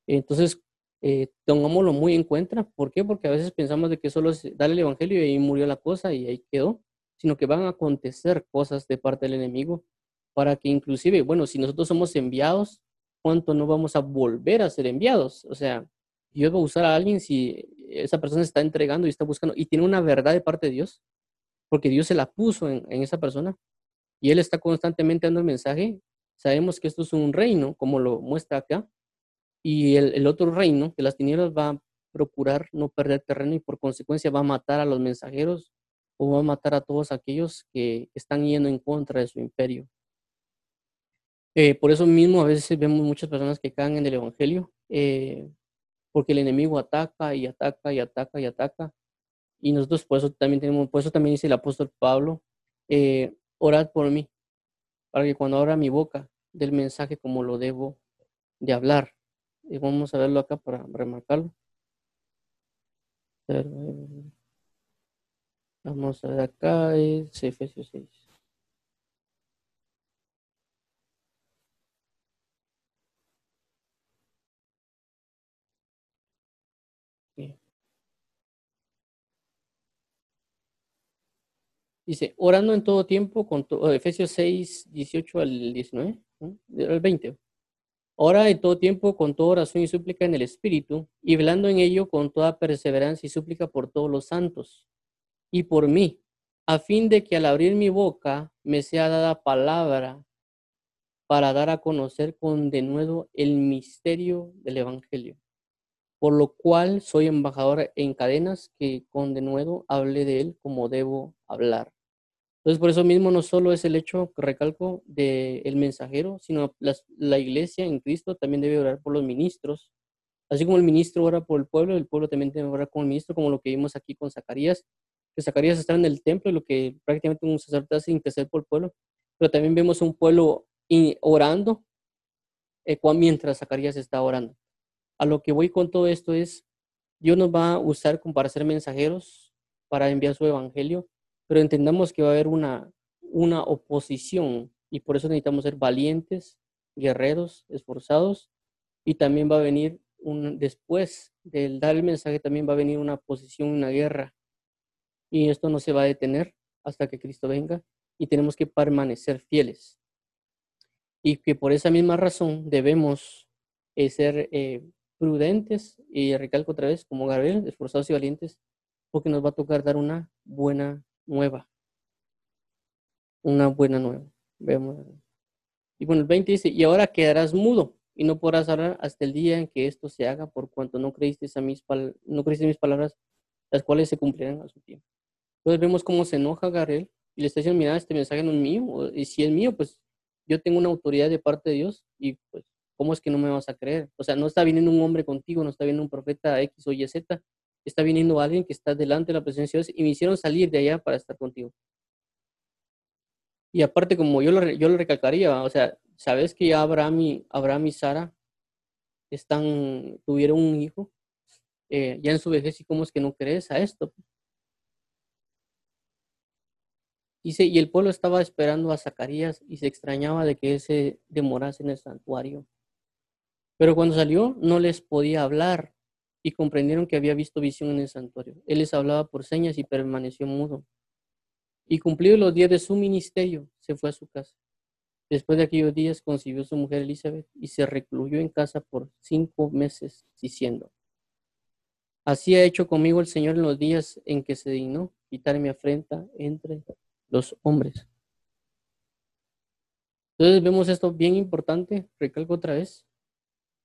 Entonces, eh, tengámoslo muy en cuenta. ¿Por qué? Porque a veces pensamos de que solo es darle el evangelio y ahí murió la cosa y ahí quedó, sino que van a acontecer cosas de parte del enemigo para que inclusive, bueno, si nosotros somos enviados, ¿cuánto no vamos a volver a ser enviados? O sea, Dios va a usar a alguien si esa persona se está entregando y está buscando y tiene una verdad de parte de Dios, porque Dios se la puso en, en esa persona y Él está constantemente dando el mensaje. Sabemos que esto es un reino, como lo muestra acá, y el, el otro reino de las tinieblas va a procurar no perder terreno y por consecuencia va a matar a los mensajeros o va a matar a todos aquellos que están yendo en contra de su imperio. Eh, por eso mismo a veces vemos muchas personas que caen en el Evangelio, eh, porque el enemigo ataca y ataca y ataca y ataca. Y nosotros por eso también tenemos, por eso también dice el apóstol Pablo, eh, orad por mí, para que cuando abra mi boca del mensaje como lo debo de hablar. Y vamos a verlo acá para remarcarlo. Vamos a ver acá, es Efesios 6. Dice, orando en todo tiempo, con to Efesios 6, 18 al 19, ¿no? al 20. Ora en todo tiempo con toda oración y súplica en el Espíritu, y velando en ello con toda perseverancia y súplica por todos los santos, y por mí, a fin de que al abrir mi boca me sea dada palabra para dar a conocer con denuedo el misterio del Evangelio, por lo cual soy embajador en cadenas que con denuedo hable de él como debo hablar. Entonces, por eso mismo no solo es el hecho, recalco, del mensajero, sino la iglesia en Cristo también debe orar por los ministros. Así como el ministro ora por el pueblo, el pueblo también debe orar con el ministro, como lo que vimos aquí con Zacarías, que Zacarías está en el templo, lo que prácticamente un sacerdote hace interceder por el pueblo, pero también vemos un pueblo orando eh, mientras Zacarías está orando. A lo que voy con todo esto es, Dios nos va a usar para ser mensajeros, para enviar su evangelio, pero entendamos que va a haber una, una oposición y por eso necesitamos ser valientes, guerreros, esforzados y también va a venir un, después del dar el mensaje también va a venir una oposición, una guerra. Y esto no se va a detener hasta que Cristo venga y tenemos que permanecer fieles. Y que por esa misma razón debemos eh, ser eh, prudentes y recalco otra vez como Gabriel, esforzados y valientes porque nos va a tocar dar una buena nueva. Una buena nueva. Vemos. Y bueno, el 20 dice, y ahora quedarás mudo y no podrás hablar hasta el día en que esto se haga, por cuanto no creíste a mis, no creíste mis palabras, las cuales se cumplirán a su tiempo. Entonces vemos cómo se enoja Gabriel y le está diciendo, mira, este mensaje no es mío, y si es mío, pues yo tengo una autoridad de parte de Dios y pues, ¿cómo es que no me vas a creer? O sea, no está viniendo un hombre contigo, no está viniendo un profeta X o Y, Z, está viniendo alguien que está delante de la presencia de Dios y me hicieron salir de allá para estar contigo. Y aparte, como yo lo, yo lo recalcaría, o sea, ¿sabes que Abraham y, Abraham y Sara están, tuvieron un hijo eh, ya en su vejez y cómo es que no crees a esto? Dice, y el pueblo estaba esperando a Zacarías y se extrañaba de que ese demorase en el santuario. Pero cuando salió no les podía hablar y comprendieron que había visto visión en el santuario. Él les hablaba por señas y permaneció mudo. Y cumplidos los días de su ministerio, se fue a su casa. Después de aquellos días concibió su mujer Elizabeth y se recluyó en casa por cinco meses, diciendo, Así ha hecho conmigo el Señor en los días en que se dignó quitar mi afrenta entre los hombres. Entonces vemos esto bien importante, recalco otra vez.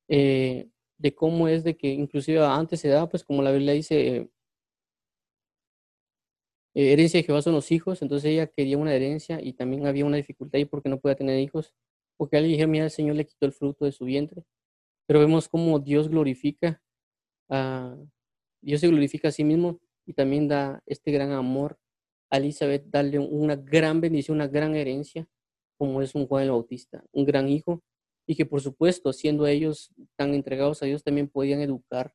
Eh, de cómo es de que inclusive antes se daba, pues como la Biblia dice, eh, herencia de Jehová son los hijos, entonces ella quería una herencia y también había una dificultad ahí porque no podía tener hijos, porque alguien dijo, mira, el Señor le quitó el fruto de su vientre, pero vemos cómo Dios glorifica, a, Dios se glorifica a sí mismo y también da este gran amor a Elizabeth, darle una gran bendición, una gran herencia, como es un Juan el Bautista, un gran hijo, y que por supuesto, siendo ellos tan entregados a Dios, también podían educar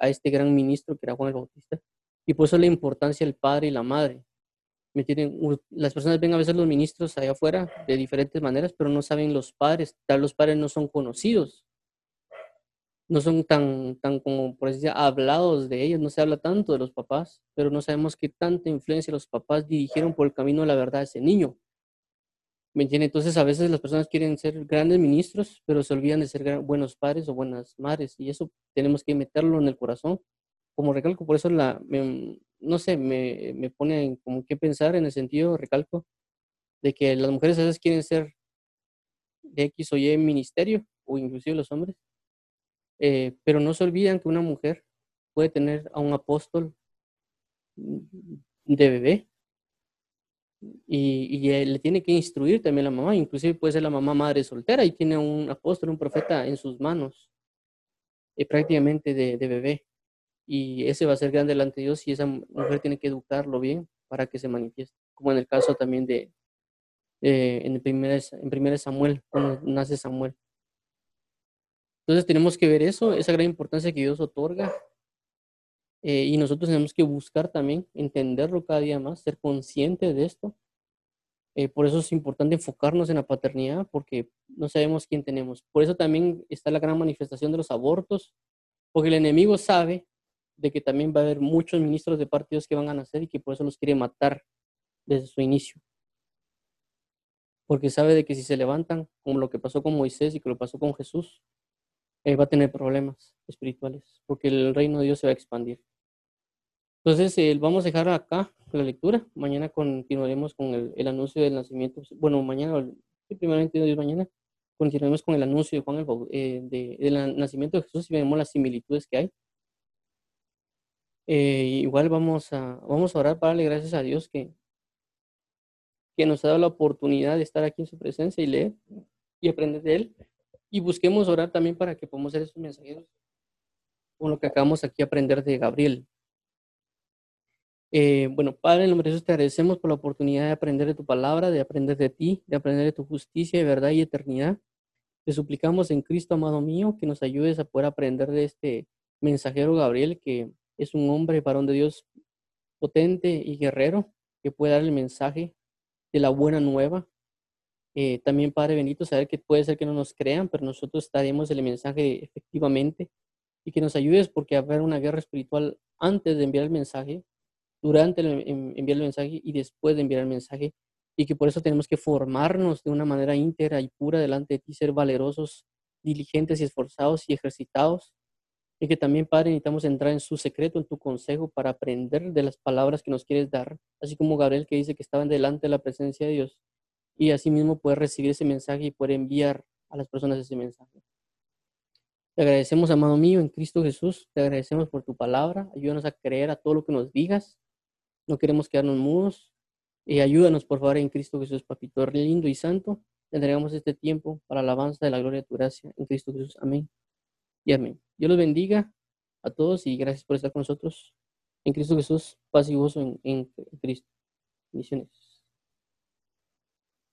a este gran ministro que era Juan el Bautista. Y por eso la importancia del padre y la madre. ¿Me tienen, las personas ven a veces los ministros allá afuera de diferentes maneras, pero no saben los padres. Tal los padres no son conocidos. No son tan, tan como, por decir, hablados de ellos. No se habla tanto de los papás, pero no sabemos qué tanta influencia los papás dirigieron por el camino de la verdad a ese niño. ¿Me entiende? Entonces a veces las personas quieren ser grandes ministros, pero se olvidan de ser buenos padres o buenas madres. Y eso tenemos que meterlo en el corazón. Como recalco, por eso la, no sé, me, me pone como que pensar en el sentido, recalco, de que las mujeres a veces quieren ser de X o Y ministerio, o inclusive los hombres, eh, pero no se olvidan que una mujer puede tener a un apóstol de bebé y, le tiene que instruir también la mamá, inclusive puede ser la mamá madre soltera y tiene un apóstol, un profeta en sus manos, eh, prácticamente de, de bebé y ese va a ser grande delante de Dios y esa mujer tiene que educarlo bien para que se manifieste, como en el caso también de, en, el primer, en primer Samuel, cuando nace Samuel. Entonces tenemos que ver eso, esa gran importancia que Dios otorga eh, y nosotros tenemos que buscar también entenderlo cada día más, ser conscientes de esto. Eh, por eso es importante enfocarnos en la paternidad porque no sabemos quién tenemos. Por eso también está la gran manifestación de los abortos, porque el enemigo sabe de que también va a haber muchos ministros de partidos que van a nacer y que por eso los quiere matar desde su inicio. Porque sabe de que si se levantan, como lo que pasó con Moisés y que lo pasó con Jesús, eh, va a tener problemas espirituales, porque el reino de Dios se va a expandir. Entonces, eh, vamos a dejar acá la lectura. Mañana continuaremos con el, anuncio del nacimiento. Bueno, mañana, primeramente Dios mañana, continuaremos con el anuncio de Juan el, eh, del nacimiento de Jesús y vemos las similitudes que hay eh, igual vamos a, vamos a orar para darle gracias a Dios que, que nos ha dado la oportunidad de estar aquí en su presencia y leer y aprender de Él. Y busquemos orar también para que podamos ser esos mensajeros con lo que acabamos aquí de aprender de Gabriel. Eh, bueno, Padre, en nombre de te agradecemos por la oportunidad de aprender de tu palabra, de aprender de ti, de aprender de tu justicia, verdad y eternidad. Te suplicamos en Cristo, amado mío, que nos ayudes a poder aprender de este mensajero Gabriel que es un hombre varón de Dios potente y guerrero que puede dar el mensaje de la buena nueva. Eh, también, Padre bendito, saber que puede ser que no nos crean, pero nosotros daremos el mensaje efectivamente y que nos ayudes porque haber una guerra espiritual antes de enviar el mensaje, durante el enviar el mensaje y después de enviar el mensaje y que por eso tenemos que formarnos de una manera íntegra y pura delante de ti, ser valerosos, diligentes y esforzados y ejercitados y que también, Padre, necesitamos entrar en su secreto, en tu consejo, para aprender de las palabras que nos quieres dar, así como Gabriel que dice que estaban delante de la presencia de Dios, y así mismo poder recibir ese mensaje y poder enviar a las personas ese mensaje. Te agradecemos, amado mío, en Cristo Jesús, te agradecemos por tu palabra, ayúdanos a creer a todo lo que nos digas, no queremos quedarnos mudos, y ayúdanos, por favor, en Cristo Jesús, papito lindo y santo, entregamos este tiempo para la alabanza de la gloria de tu gracia, en Cristo Jesús, amén y amén. Dios los bendiga a todos y gracias por estar con nosotros en Cristo Jesús, paz y gozo en, en Cristo. Misiones.